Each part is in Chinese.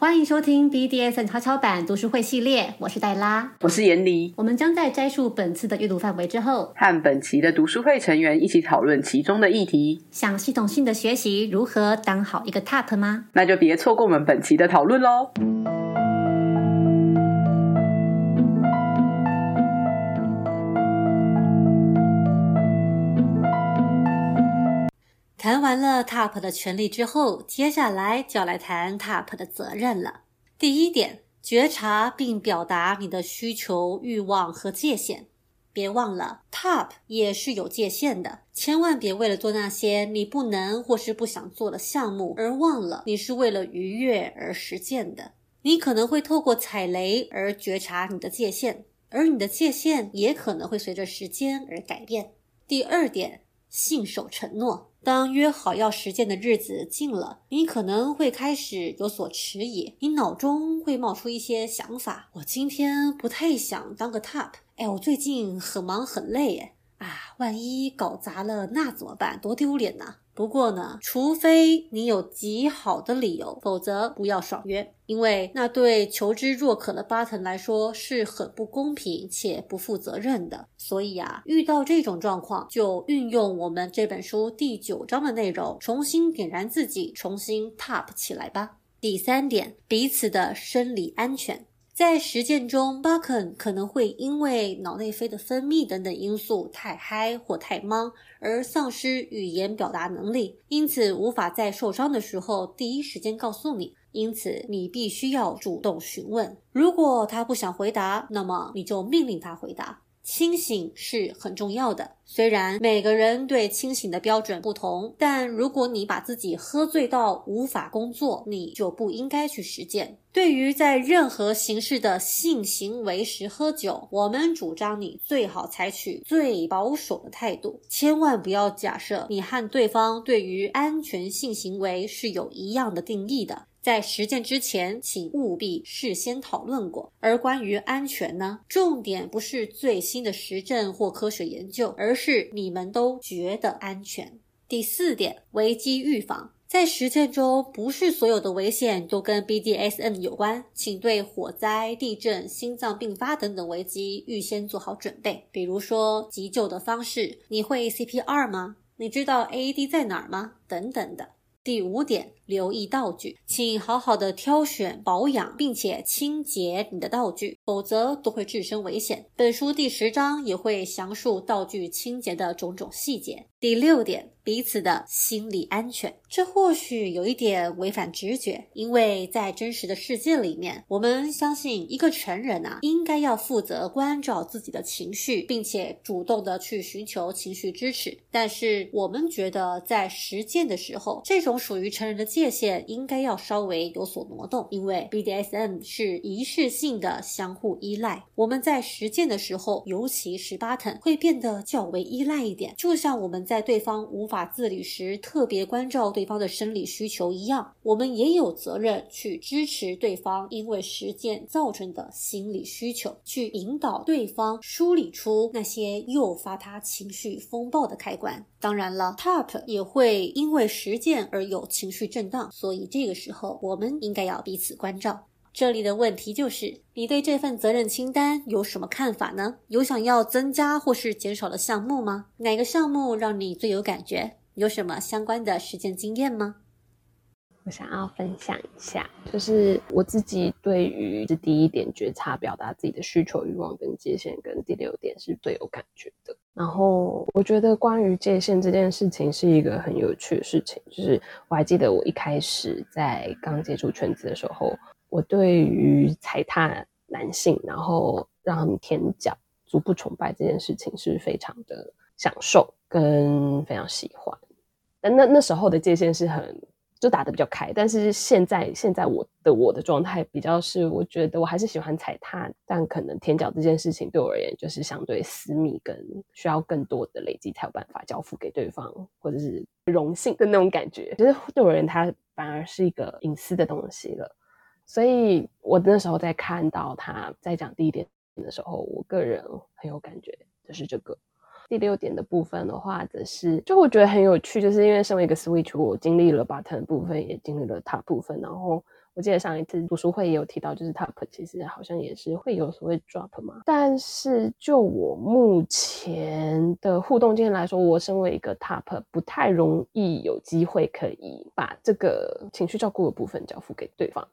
欢迎收听 BDSN 悄悄版读书会系列，我是黛拉，我是严离。我们将在摘述本次的阅读范围之后，和本期的读书会成员一起讨论其中的议题。想系统性的学习如何当好一个 TOP 吗？那就别错过我们本期的讨论喽！谈完了 TOP 的权利之后，接下来就要来谈 TOP 的责任了。第一点，觉察并表达你的需求、欲望和界限。别忘了，TOP 也是有界限的，千万别为了做那些你不能或是不想做的项目，而忘了你是为了愉悦而实践的。你可能会透过踩雷而觉察你的界限，而你的界限也可能会随着时间而改变。第二点，信守承诺。当约好要实践的日子近了，你可能会开始有所迟疑，你脑中会冒出一些想法：我今天不太想当个 top，哎，我最近很忙很累，哎，啊，万一搞砸了那怎么办？多丢脸呐！不过呢，除非你有极好的理由，否则不要爽约，因为那对求知若渴的巴腾来说是很不公平且不负责任的。所以啊，遇到这种状况，就运用我们这本书第九章的内容，重新点燃自己，重新 top 起来吧。第三点，彼此的生理安全。在实践中，巴肯可能会因为脑内啡的分泌等等因素太嗨或太忙而丧失语言表达能力，因此无法在受伤的时候第一时间告诉你。因此，你必须要主动询问。如果他不想回答，那么你就命令他回答。清醒是很重要的，虽然每个人对清醒的标准不同，但如果你把自己喝醉到无法工作，你就不应该去实践。对于在任何形式的性行为时喝酒，我们主张你最好采取最保守的态度，千万不要假设你和对方对于安全性行为是有一样的定义的。在实践之前，请务必事先讨论过。而关于安全呢，重点不是最新的实证或科学研究，而是你们都觉得安全。第四点，危机预防。在实践中，不是所有的危险都跟 BDSM 有关，请对火灾、地震、心脏病发等等危机预先做好准备。比如说急救的方式，你会 CPR 吗？你知道 AED 在哪儿吗？等等的。第五点。留意道具，请好好的挑选、保养，并且清洁你的道具，否则都会置身危险。本书第十章也会详述道具清洁的种种细节。第六点，彼此的心理安全，这或许有一点违反直觉，因为在真实的世界里面，我们相信一个成人啊，应该要负责关照自己的情绪，并且主动的去寻求情绪支持。但是我们觉得，在实践的时候，这种属于成人的。界限应该要稍微有所挪动，因为 BDSM 是仪式性的相互依赖。我们在实践的时候，尤其是巴滕会变得较为依赖一点，就像我们在对方无法自理时特别关照对方的生理需求一样，我们也有责任去支持对方因为实践造成的心理需求，去引导对方梳理出那些诱发他情绪风暴的开关。当然了，Top 也会因为实践而有情绪震荡，所以这个时候我们应该要彼此关照。这里的问题就是，你对这份责任清单有什么看法呢？有想要增加或是减少的项目吗？哪个项目让你最有感觉？有什么相关的实践经验吗？我想要分享一下，就是我自己对于这第一点觉察、表达自己的需求、欲望跟界限，跟第六点是最有感觉的。然后我觉得关于界限这件事情是一个很有趣的事情。就是我还记得我一开始在刚接触圈子的时候，我对于踩踏男性，然后让他们舔脚、足部崇拜这件事情是非常的享受跟非常喜欢。但那那时候的界限是很。就打的比较开，但是现在现在我的我的状态比较是，我觉得我还是喜欢踩踏，但可能舔脚这件事情对我而言就是相对私密，跟需要更多的累积才有办法交付给对方，或者是荣幸的那种感觉。其实对我而言，它反而是一个隐私的东西了。所以我那时候在看到他在讲第一点的时候，我个人很有感觉，就是这个。第六点的部分的话，则是就我觉得很有趣，就是因为身为一个 switch，我经历了 button 部分，也经历了 top 部分，然后我记得上一次读书会也有提到，就是 Top 其实好像也是会有所谓 drop 嘛。但是就我目前的互动经验来说，我身为一个 Top，不太容易有机会可以把这个情绪照顾的部分交付给对方。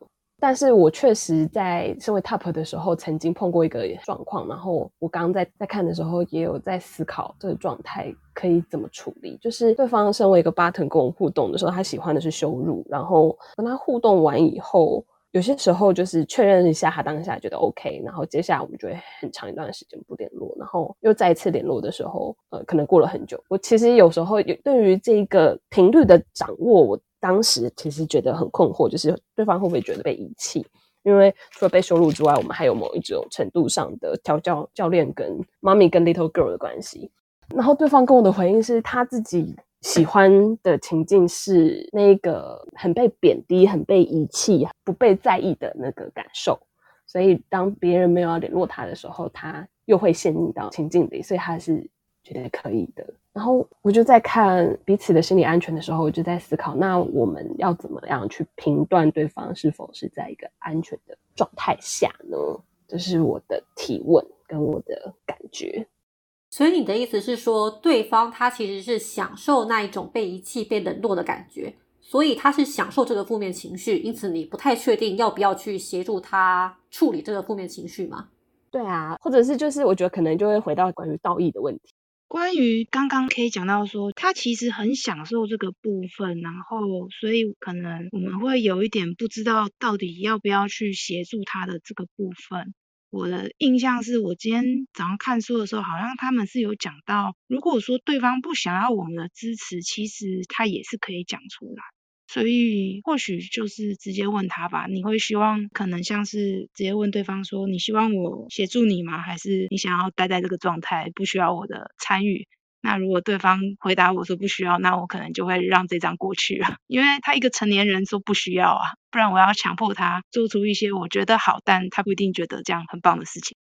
但是我确实在身为 top 的时候，曾经碰过一个状况，然后我刚刚在在看的时候，也有在思考这个状态可以怎么处理。就是对方身为一个 button 跟我互动的时候，他喜欢的是羞辱，然后跟他互动完以后，有些时候就是确认一下他当下觉得 OK，然后接下来我们就会很长一段时间不联络，然后又再一次联络的时候，呃，可能过了很久。我其实有时候有对于这个频率的掌握，我。当时其实觉得很困惑，就是对方会不会觉得被遗弃？因为除了被羞辱之外，我们还有某一种程度上的调教教练跟妈咪跟 little girl 的关系。然后对方跟我的回应是他自己喜欢的情境是那个很被贬低、很被遗弃、不被在意的那个感受。所以当别人没有要联络他的时候，他又会陷入到情境里，所以他是觉得可以的。然后我就在看彼此的心理安全的时候，我就在思考，那我们要怎么样去评断对方是否是在一个安全的状态下呢？这是我的提问跟我的感觉。所以你的意思是说，对方他其实是享受那一种被遗弃、被冷落的感觉，所以他是享受这个负面情绪，因此你不太确定要不要去协助他处理这个负面情绪吗？对啊，或者是就是我觉得可能就会回到关于道义的问题。关于刚刚可以讲到说，他其实很享受这个部分，然后所以可能我们会有一点不知道到底要不要去协助他的这个部分。我的印象是我今天早上看书的时候，好像他们是有讲到，如果说对方不想要我们的支持，其实他也是可以讲出来。所以或许就是直接问他吧。你会希望可能像是直接问对方说：“你希望我协助你吗？还是你想要待在这个状态，不需要我的参与？”那如果对方回答我说不需要，那我可能就会让这张过去了，因为他一个成年人说不需要啊，不然我要强迫他做出一些我觉得好，但他不一定觉得这样很棒的事情。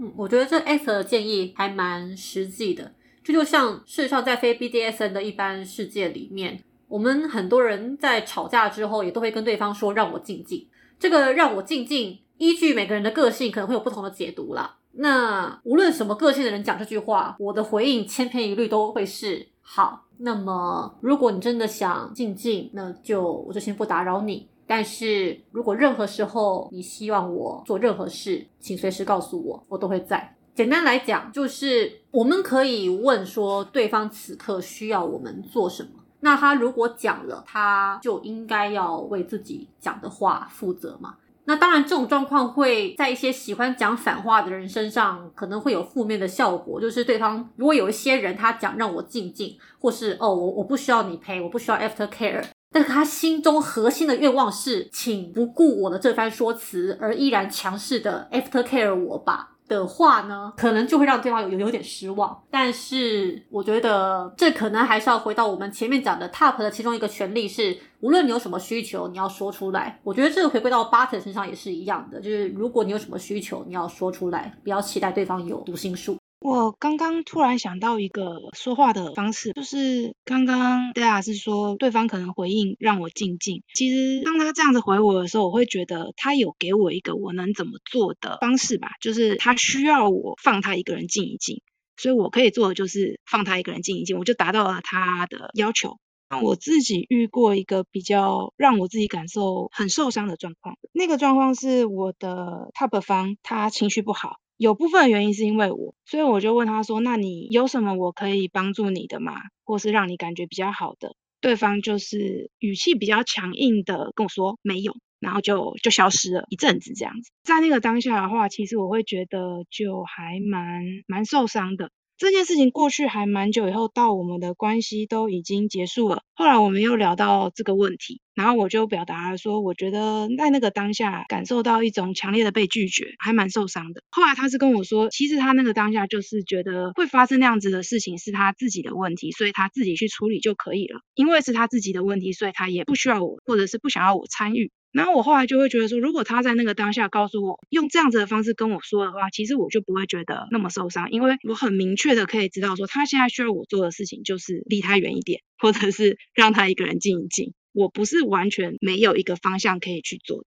嗯，我觉得这 S 的建议还蛮实际的，这就像事实上在非 BDSN 的一般世界里面。我们很多人在吵架之后，也都会跟对方说“让我静静”。这个“让我静静”，依据每个人的个性，可能会有不同的解读啦。那无论什么个性的人讲这句话，我的回应千篇一律都会是“好”。那么，如果你真的想静静，那就我就先不打扰你。但是如果任何时候你希望我做任何事，请随时告诉我，我都会在。简单来讲，就是我们可以问说，对方此刻需要我们做什么。那他如果讲了，他就应该要为自己讲的话负责嘛？那当然，这种状况会在一些喜欢讲反话的人身上可能会有负面的效果，就是对方如果有一些人他讲让我静静，或是哦我我不需要你陪，我不需要 after care，但是他心中核心的愿望是，请不顾我的这番说辞而依然强势的 after care 我吧。的话呢，可能就会让对方有有有点失望。但是我觉得这可能还是要回到我们前面讲的 top 的其中一个权利是，无论你有什么需求，你要说出来。我觉得这个回归到 button 身上也是一样的，就是如果你有什么需求，你要说出来，不要期待对方有读心术。我刚刚突然想到一个说话的方式，就是刚刚戴亚是说对方可能回应让我静静。其实当他这样子回我的时候，我会觉得他有给我一个我能怎么做的方式吧，就是他需要我放他一个人静一静，所以我可以做的就是放他一个人静一静，我就达到了他的要求。我自己遇过一个比较让我自己感受很受伤的状况，那个状况是我的 top 方他情绪不好。有部分原因是因为我，所以我就问他说：“那你有什么我可以帮助你的吗？或是让你感觉比较好的？”对方就是语气比较强硬的跟我说：“没有。”然后就就消失了一阵子这样子。在那个当下的话，其实我会觉得就还蛮蛮受伤的。这件事情过去还蛮久以后，到我们的关系都已经结束了。后来我们又聊到这个问题，然后我就表达了说，我觉得在那个当下感受到一种强烈的被拒绝，还蛮受伤的。后来他是跟我说，其实他那个当下就是觉得会发生那样子的事情是他自己的问题，所以他自己去处理就可以了。因为是他自己的问题，所以他也不需要我，或者是不想要我参与。然后我后来就会觉得说，如果他在那个当下告诉我用这样子的方式跟我说的话，其实我就不会觉得那么受伤，因为我很明确的可以知道说，他现在需要我做的事情就是离他远一点，或者是让他一个人静一静。我不是完全没有一个方向可以去做。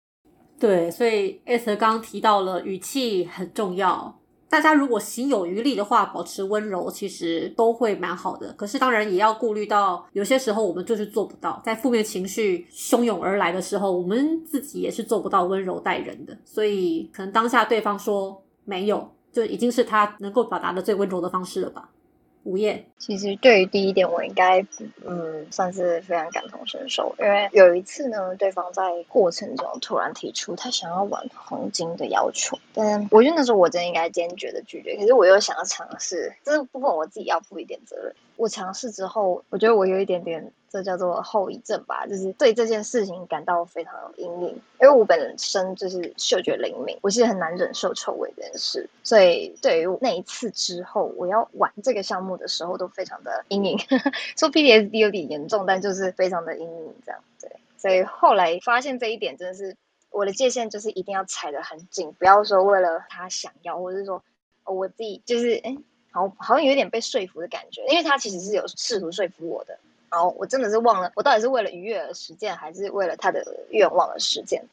对，所以艾特刚刚提到了语气很重要。大家如果行有余力的话，保持温柔，其实都会蛮好的。可是当然也要顾虑到，有些时候我们就是做不到，在负面情绪汹涌而来的时候，我们自己也是做不到温柔待人的。所以可能当下对方说没有，就已经是他能够表达的最温柔的方式了吧。午夜，其实对于第一点，我应该嗯算是非常感同身受，因为有一次呢，对方在过程中突然提出他想要玩黄金的要求，但我觉得那时候我真的应该坚决的拒绝，可是我又想要尝试，这部分我自己要负一点责任。我尝试之后，我觉得我有一点点。这叫做后遗症吧，就是对这件事情感到非常有阴影。因为我本身就是嗅觉灵敏，我其实很难忍受臭味这件事，所以对于那一次之后，我要玩这个项目的时候都非常的阴影。说 PTSD 有点严重，但就是非常的阴影这样。对，所以后来发现这一点，真的是我的界限就是一定要踩得很紧，不要说为了他想要，或者是说我自己就是哎，好好像有点被说服的感觉，因为他其实是有试图说服我的。然我真的是忘了，我到底是为了愉悦而实践，还是为了他的愿望而实践？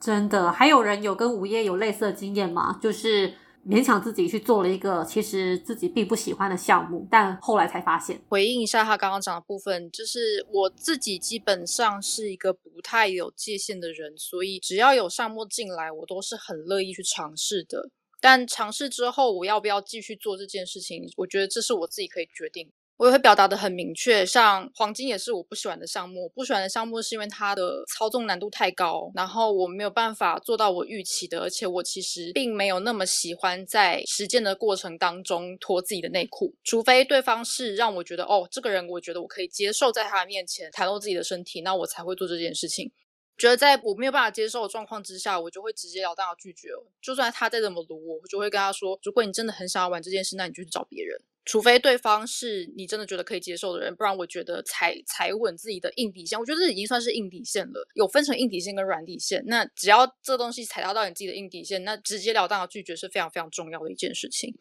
真的，还有人有跟午夜有类似的经验吗？就是勉强自己去做了一个其实自己并不喜欢的项目，但后来才发现。回应一下他刚刚讲的部分，就是我自己基本上是一个不太有界限的人，所以只要有项目进来，我都是很乐意去尝试的。但尝试之后，我要不要继续做这件事情，我觉得这是我自己可以决定。我也会表达的很明确，像黄金也是我不喜欢的项目。不喜欢的项目是因为它的操纵难度太高，然后我没有办法做到我预期的，而且我其实并没有那么喜欢在实践的过程当中脱自己的内裤，除非对方是让我觉得哦，这个人我觉得我可以接受在他的面前袒露自己的身体，那我才会做这件事情。觉得在我没有办法接受的状况之下，我就会直截了当的拒绝。就算他再怎么撸，我就会跟他说：如果你真的很想要玩这件事，那你就去找别人。除非对方是你真的觉得可以接受的人，不然我觉得踩踩稳自己的硬底线，我觉得这已经算是硬底线了。有分成硬底线跟软底线，那只要这东西踩到到你自己的硬底线，那直截了当的拒绝是非常非常重要的一件事情。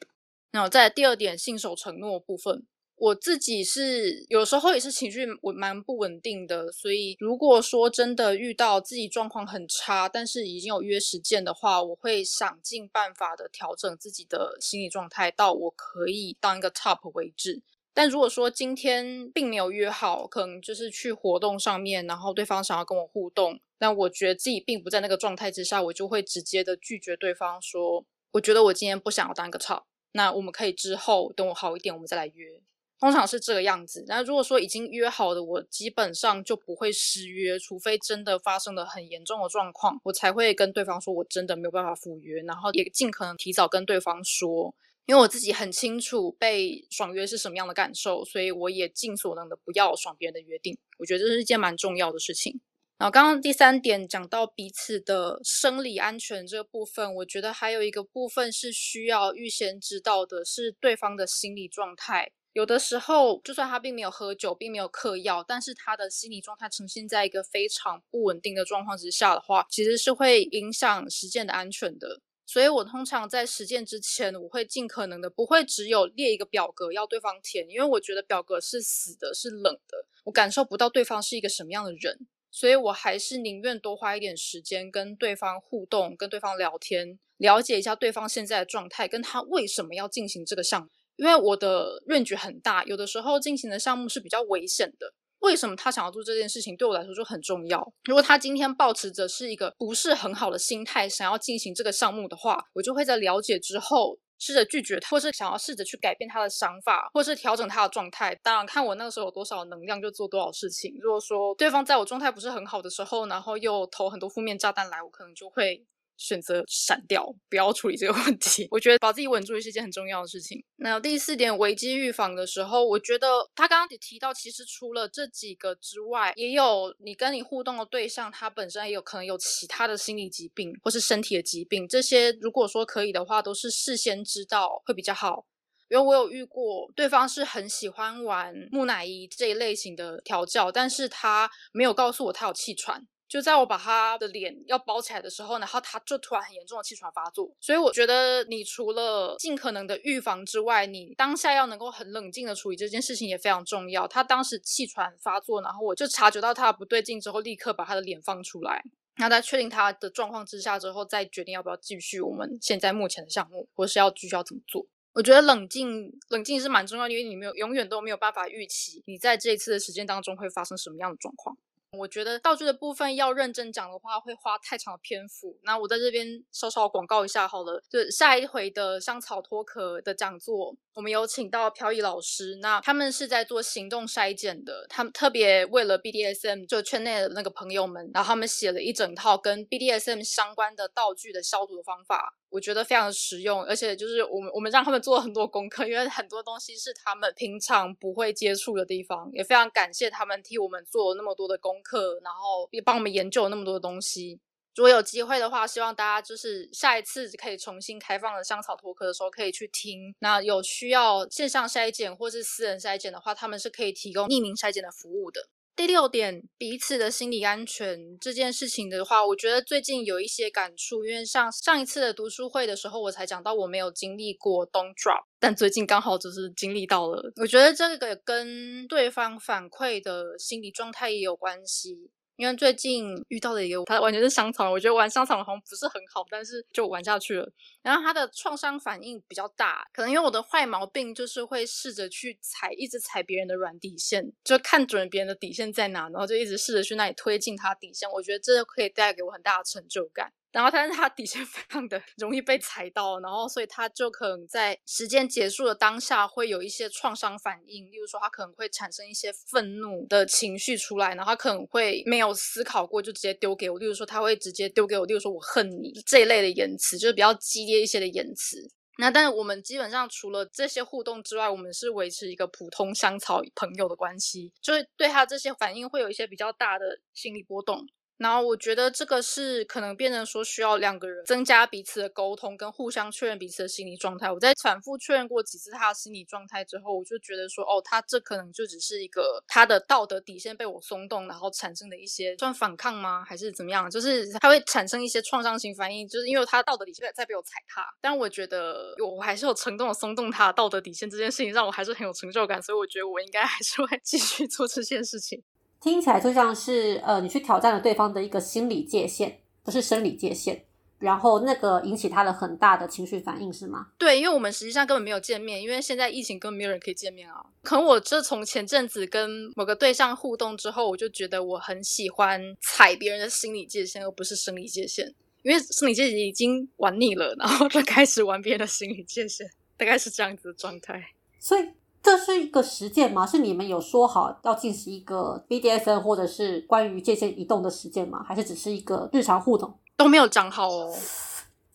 那在第二点，信守承诺部分。我自己是有时候也是情绪我蛮不稳定的，所以如果说真的遇到自己状况很差，但是已经有约时间的话，我会想尽办法的调整自己的心理状态到我可以当一个 top 为止。但如果说今天并没有约好，可能就是去活动上面，然后对方想要跟我互动，但我觉得自己并不在那个状态之下，我就会直接的拒绝对方说，我觉得我今天不想要当一个 top，那我们可以之后等我好一点，我们再来约。通常是这个样子，那如果说已经约好的，我基本上就不会失约，除非真的发生了很严重的状况，我才会跟对方说我真的没有办法赴约，然后也尽可能提早跟对方说，因为我自己很清楚被爽约是什么样的感受，所以我也尽所能的不要爽别人的约定，我觉得这是一件蛮重要的事情。然后刚刚第三点讲到彼此的生理安全这个部分，我觉得还有一个部分是需要预先知道的，是对方的心理状态。有的时候，就算他并没有喝酒，并没有嗑药，但是他的心理状态呈现在一个非常不稳定的状况之下的话，其实是会影响实践的安全的。所以我通常在实践之前，我会尽可能的不会只有列一个表格要对方填，因为我觉得表格是死的，是冷的，我感受不到对方是一个什么样的人。所以我还是宁愿多花一点时间跟对方互动，跟对方聊天，了解一下对方现在的状态，跟他为什么要进行这个项目。因为我的认知很大，有的时候进行的项目是比较危险的。为什么他想要做这件事情，对我来说就很重要。如果他今天保持着是一个不是很好的心态，想要进行这个项目的话，我就会在了解之后试着拒绝他，或是想要试着去改变他的想法，或是调整他的状态。当然，看我那个时候有多少能量，就做多少事情。如果说对方在我状态不是很好的时候，然后又投很多负面炸弹来，我可能就会。选择闪掉，不要处理这个问题。我觉得把自己稳住也是一件很重要的事情。那第四点，危机预防的时候，我觉得他刚刚也提到，其实除了这几个之外，也有你跟你互动的对象，他本身也有可能有其他的心理疾病或是身体的疾病。这些如果说可以的话，都是事先知道会比较好。因为我有遇过，对方是很喜欢玩木乃伊这一类型的调教，但是他没有告诉我他有气喘。就在我把他的脸要包起来的时候，然后他就突然很严重的气喘发作。所以我觉得，你除了尽可能的预防之外，你当下要能够很冷静的处理这件事情也非常重要。他当时气喘发作，然后我就察觉到他的不对劲之后，立刻把他的脸放出来。那在确定他的状况之下之后，再决定要不要继续我们现在目前的项目，或是要继续要怎么做。我觉得冷静冷静是蛮重要的，因为你没有永远都没有办法预期你在这一次的时间当中会发生什么样的状况。我觉得道具的部分要认真讲的话，会花太长的篇幅。那我在这边稍稍广告一下好了，就下一回的香草脱壳的讲座，我们有请到飘逸老师。那他们是在做行动筛检的，他们特别为了 BDSM 就圈内的那个朋友们，然后他们写了一整套跟 BDSM 相关的道具的消毒的方法。我觉得非常实用，而且就是我们我们让他们做了很多功课，因为很多东西是他们平常不会接触的地方，也非常感谢他们替我们做了那么多的功课，然后也帮我们研究了那么多的东西。如果有机会的话，希望大家就是下一次可以重新开放的香草脱壳的时候，可以去听。那有需要线上筛检或是私人筛检的话，他们是可以提供匿名筛检的服务的。第六点，彼此的心理安全这件事情的话，我觉得最近有一些感触，因为像上一次的读书会的时候，我才讲到我没有经历过 don't drop，但最近刚好就是经历到了。我觉得这个跟对方反馈的心理状态也有关系。因为最近遇到的一个，他完全是香草，我觉得玩香草好像不是很好，但是就玩下去了。然后他的创伤反应比较大，可能因为我的坏毛病就是会试着去踩，一直踩别人的软底线，就看准别人的底线在哪，然后就一直试着去那里推进他底线。我觉得这可以带给我很大的成就感。然后，但是他底线 非常的容易被踩到，然后所以他就可能在时间结束的当下会有一些创伤反应，例如说他可能会产生一些愤怒的情绪出来，然后他可能会没有思考过就直接丢给我，例如说他会直接丢给我，例如说我恨你这一类的言辞，就是比较激烈一些的言辞。那但是我们基本上除了这些互动之外，我们是维持一个普通香草朋友的关系，就是对他这些反应会有一些比较大的心理波动。然后我觉得这个是可能变成说需要两个人增加彼此的沟通，跟互相确认彼此的心理状态。我在反复确认过几次他的心理状态之后，我就觉得说，哦，他这可能就只是一个他的道德底线被我松动，然后产生的一些算反抗吗？还是怎么样？就是他会产生一些创伤型反应，就是因为他道德底线在被我踩踏。但我觉得我还是有成功的松动他道德底线这件事情，让我还是很有成就感。所以我觉得我应该还是会 继续做这件事情。听起来就像是呃，你去挑战了对方的一个心理界限，不是生理界限，然后那个引起他的很大的情绪反应，是吗？对，因为我们实际上根本没有见面，因为现在疫情根本没有人可以见面啊。可能我这从前阵子跟某个对象互动之后，我就觉得我很喜欢踩别人的心理界限，而不是生理界限，因为生理界限已经玩腻了，然后就开始玩别人的心理界限，大概是这样子的状态。所以。这是一个实践吗？是你们有说好要进行一个 BDSN 或者是关于界限移动的实践吗？还是只是一个日常互动？都没有讲好哦。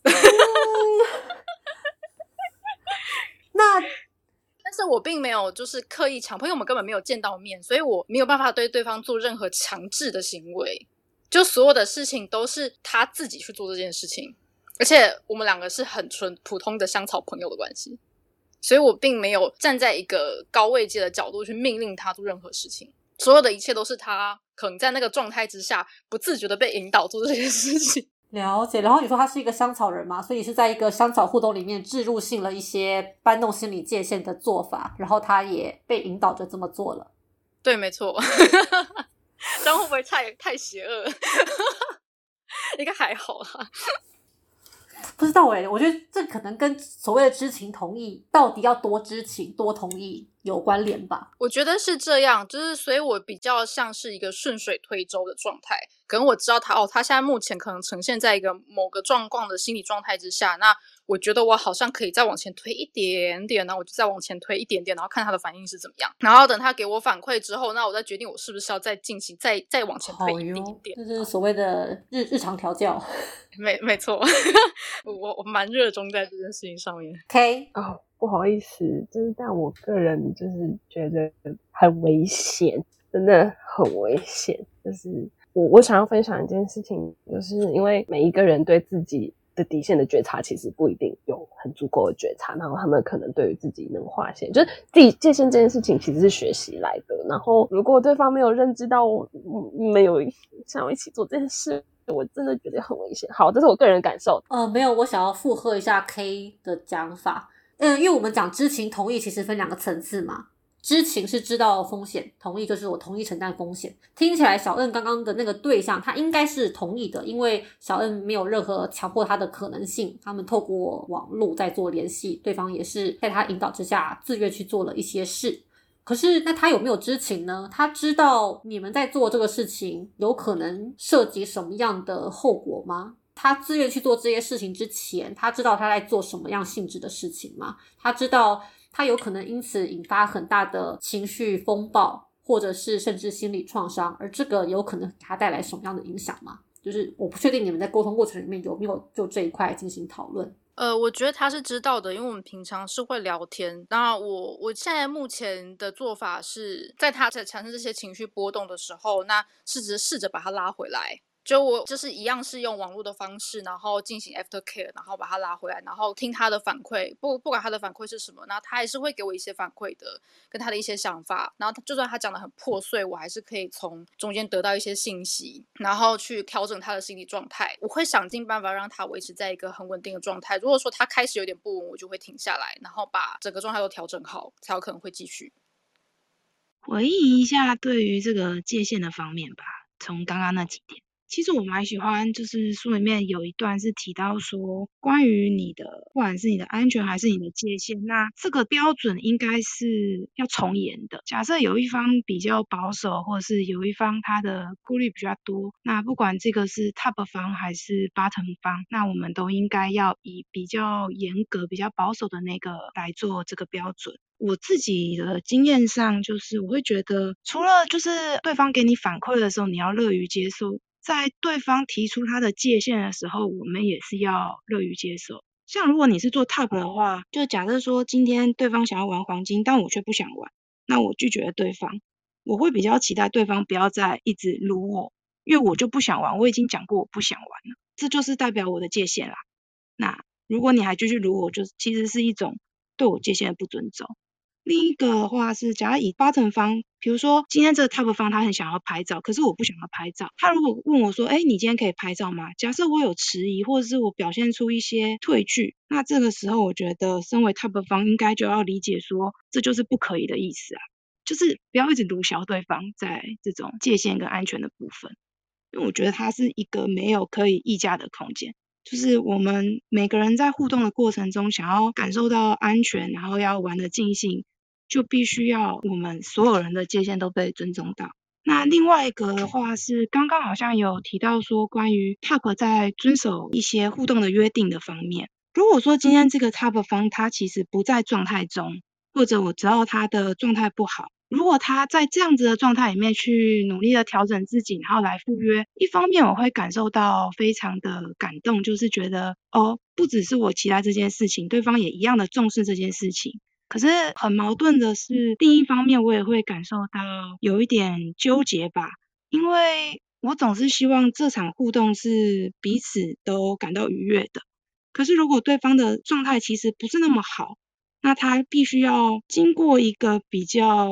那，但是我并没有就是刻意强迫，因为我们根本没有见到面，所以我没有办法对对方做任何强制的行为。就所有的事情都是他自己去做这件事情，而且我们两个是很纯普通的香草朋友的关系。所以我并没有站在一个高位阶的角度去命令他做任何事情，所有的一切都是他可能在那个状态之下不自觉的被引导做这些事情。了解。然后你说他是一个香草人嘛，所以是在一个香草互动里面置入性了一些搬动心理界限的做法，然后他也被引导着这么做了。对，没错。这样会不会太太邪恶？应该还好啦。不知道哎，我觉得这可能跟所谓的知情同意到底要多知情多同意有关联吧。我觉得是这样，就是所以我比较像是一个顺水推舟的状态。可能我知道他哦，他现在目前可能呈现在一个某个状况的心理状态之下，那我觉得我好像可以再往前推一点点，然后我就再往前推一点点，然后看他的反应是怎么样。然后等他给我反馈之后，那我再决定我是不是要再进行再再往前推一点点。就是所谓的日日常调教。没没错，我我蛮热衷在这件事情上面。K 哦，不好意思，就是但我个人就是觉得很危险，真的很危险。就是我我想要分享一件事情，就是因为每一个人对自己的底线的觉察，其实不一定有很足够的觉察，然后他们可能对于自己能划线，就是自己界限这件事情，其实是学习来的。然后如果对方没有认知到我没有想要一起做这件事，我真的觉得很危险。好，这是我个人感受。呃，没有，我想要附和一下 K 的讲法。嗯，因为我们讲知情同意，其实分两个层次嘛。知情是知道风险，同意就是我同意承担风险。听起来小恩刚刚的那个对象，他应该是同意的，因为小恩没有任何强迫他的可能性。他们透过网络在做联系，对方也是在他引导之下自愿去做了一些事。可是那他有没有知情呢？他知道你们在做这个事情有可能涉及什么样的后果吗？他自愿去做这些事情之前，他知道他在做什么样性质的事情吗？他知道。他有可能因此引发很大的情绪风暴，或者是甚至心理创伤，而这个有可能给他带来什么样的影响吗？就是我不确定你们在沟通过程里面有没有就这一块进行讨论。呃，我觉得他是知道的，因为我们平常是会聊天。那我我现在目前的做法是在他在产生这些情绪波动的时候，那试着试着把他拉回来。就我就是一样是用网络的方式，然后进行 after care，然后把他拉回来，然后听他的反馈，不不管他的反馈是什么，那他还是会给我一些反馈的，跟他的一些想法。然后就算他讲的很破碎，我还是可以从中间得到一些信息，然后去调整他的心理状态。我会想尽办法让他维持在一个很稳定的状态。如果说他开始有点不稳，我就会停下来，然后把整个状态都调整好，才有可能会继续。回忆一下对于这个界限的方面吧，从刚刚那几点。其实我蛮喜欢，就是书里面有一段是提到说，关于你的，不管是你的安全还是你的界限，那这个标准应该是要从严的。假设有一方比较保守，或者是有一方他的顾虑比较多，那不管这个是 top 方还是 bottom 方，那我们都应该要以比较严格、比较保守的那个来做这个标准。我自己的经验上，就是我会觉得，除了就是对方给你反馈的时候，你要乐于接受。在对方提出他的界限的时候，我们也是要乐于接受。像如果你是做 top 的话，就假设说今天对方想要玩黄金，但我却不想玩，那我拒绝了对方。我会比较期待对方不要再一直撸我，因为我就不想玩，我已经讲过我不想玩了，这就是代表我的界限啦。那如果你还继续撸我，就其实是一种对我界限的不尊重。另一个的话是，假如以 bottom 方，比如说今天这个 top 方他很想要拍照，可是我不想要拍照。他如果问我说，哎，你今天可以拍照吗？假设我有迟疑，或者是我表现出一些退去，那这个时候我觉得身为 top 方应该就要理解说，这就是不可以的意思啊，就是不要一直鲁小对方在这种界限跟安全的部分，因为我觉得它是一个没有可以议价的空间。就是我们每个人在互动的过程中，想要感受到安全，然后要玩的尽兴。就必须要我们所有人的界限都被尊重到。那另外一个的话是，刚刚好像有提到说，关于 top 在遵守一些互动的约定的方面。如果说今天这个 top 方他其实不在状态中，或者我知道他的状态不好，如果他在这样子的状态里面去努力的调整自己，然后来赴约，一方面我会感受到非常的感动，就是觉得哦，不只是我期待这件事情，对方也一样的重视这件事情。可是很矛盾的是，另一方面我也会感受到有一点纠结吧，因为我总是希望这场互动是彼此都感到愉悦的。可是如果对方的状态其实不是那么好，那他必须要经过一个比较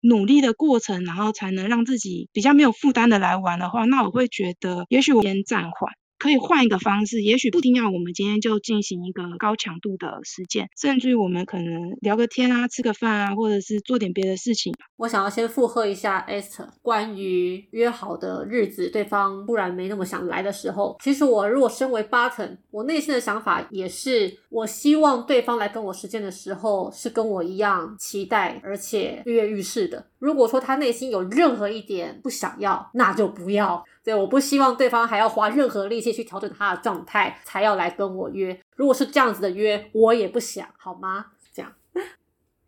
努力的过程，然后才能让自己比较没有负担的来玩的话，那我会觉得也许我先暂缓。可以换一个方式，也许不一定要我们今天就进行一个高强度的实践，甚至于我们可能聊个天啊，吃个饭啊，或者是做点别的事情。我想要先附和一下 Esther 关于约好的日子，对方突然没那么想来的时候，其实我如果身为 Button，我内心的想法也是，我希望对方来跟我实践的时候是跟我一样期待，而且跃跃欲试的。如果说他内心有任何一点不想要，那就不要。对，我不希望对方还要花任何力气去调整他的状态，才要来跟我约。如果是这样子的约，我也不想，好吗？这样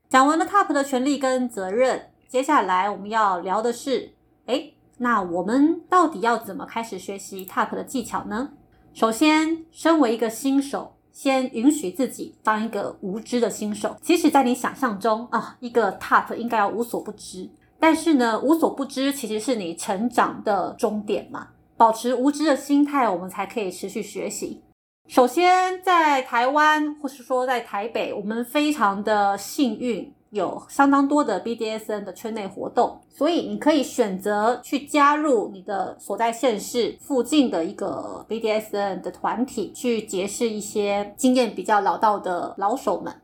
讲完了 TOP 的权利跟责任，接下来我们要聊的是，哎，那我们到底要怎么开始学习 TOP 的技巧呢？首先，身为一个新手，先允许自己当一个无知的新手。即使在你想象中啊，一个 TOP 应该要无所不知。但是呢，无所不知其实是你成长的终点嘛。保持无知的心态，我们才可以持续学习。首先，在台湾或是说在台北，我们非常的幸运，有相当多的 BDSN 的圈内活动，所以你可以选择去加入你的所在县市附近的一个 BDSN 的团体，去结识一些经验比较老道的老手们，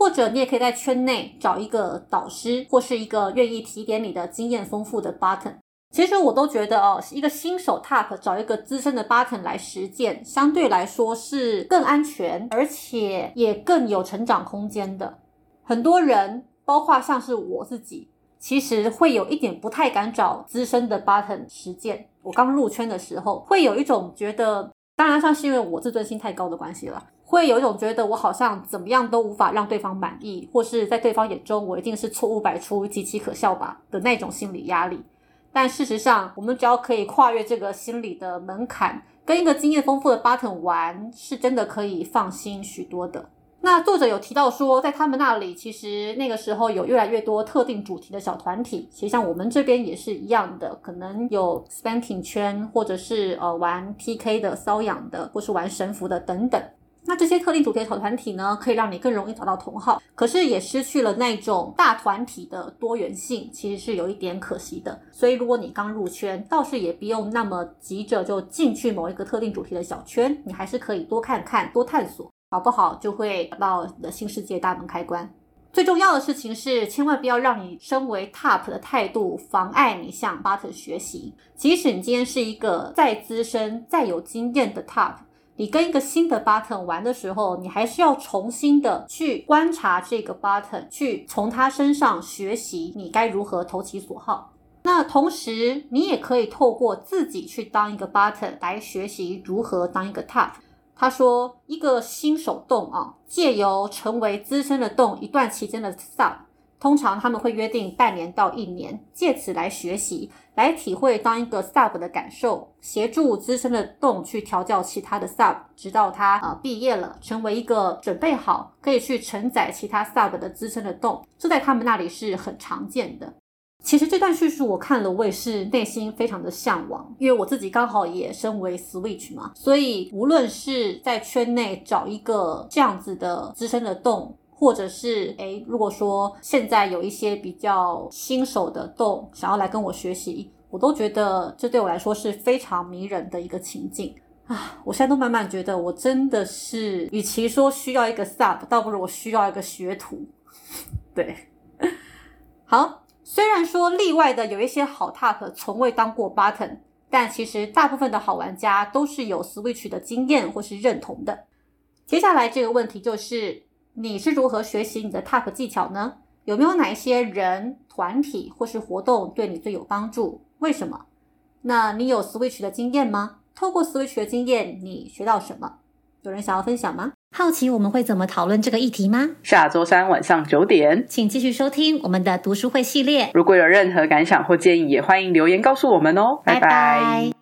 或者你也可以在圈内找一个导师，或是一个愿意提点你的经验丰富的 button。其实我都觉得哦，一个新手 TOP 找一个资深的 button 来实践，相对来说是更安全，而且也更有成长空间的。很多人，包括像是我自己，其实会有一点不太敢找资深的 button 实践。我刚入圈的时候，会有一种觉得，当然像是因为我自尊心太高的关系了，会有一种觉得我好像怎么样都无法让对方满意，或是在对方眼中我一定是错误百出、极其可笑吧的那种心理压力。但事实上，我们只要可以跨越这个心理的门槛，跟一个经验丰富的 button 玩，是真的可以放心许多的。那作者有提到说，在他们那里，其实那个时候有越来越多特定主题的小团体，其实像我们这边也是一样的，可能有 spanking 圈，或者是呃玩 PK 的瘙痒的，或是玩神符的等等。那这些特定主题的小团体呢，可以让你更容易找到同好，可是也失去了那种大团体的多元性，其实是有一点可惜的。所以如果你刚入圈，倒是也不用那么急着就进去某一个特定主题的小圈，你还是可以多看看、多探索，搞不好就会找到你的新世界大门开关。最重要的事情是，千万不要让你身为 top 的态度妨碍你向 bottom 学习。即使你今天是一个再资深、再有经验的 top。你跟一个新的 button 玩的时候，你还是要重新的去观察这个 button，去从他身上学习你该如何投其所好。那同时，你也可以透过自己去当一个 button 来学习如何当一个 top。他说，一个新手洞啊，借由成为资深的洞一段期间的 sub。通常他们会约定半年到一年，借此来学习，来体会当一个 sub 的感受，协助资深的洞去调教其他的 sub，直到他呃毕业了，成为一个准备好可以去承载其他 sub 的资深的洞，这在他们那里是很常见的。其实这段叙述我看了，我也是内心非常的向往，因为我自己刚好也身为 switch 嘛，所以无论是在圈内找一个这样子的资深的洞。或者是诶，如果说现在有一些比较新手的洞想要来跟我学习，我都觉得这对我来说是非常迷人的一个情境啊！我现在都慢慢觉得，我真的是与其说需要一个 sub，倒不如我需要一个学徒。对，好，虽然说例外的有一些好 top 从未当过 button，但其实大部分的好玩家都是有 switch 的经验或是认同的。接下来这个问题就是。你是如何学习你的 TOP 技巧呢？有没有哪一些人、团体或是活动对你最有帮助？为什么？那你有 Switch 的经验吗？透过 Switch 的经验，你学到什么？有人想要分享吗？好奇我们会怎么讨论这个议题吗？下周三晚上九点，请继续收听我们的读书会系列。如果有任何感想或建议，也欢迎留言告诉我们哦。拜拜。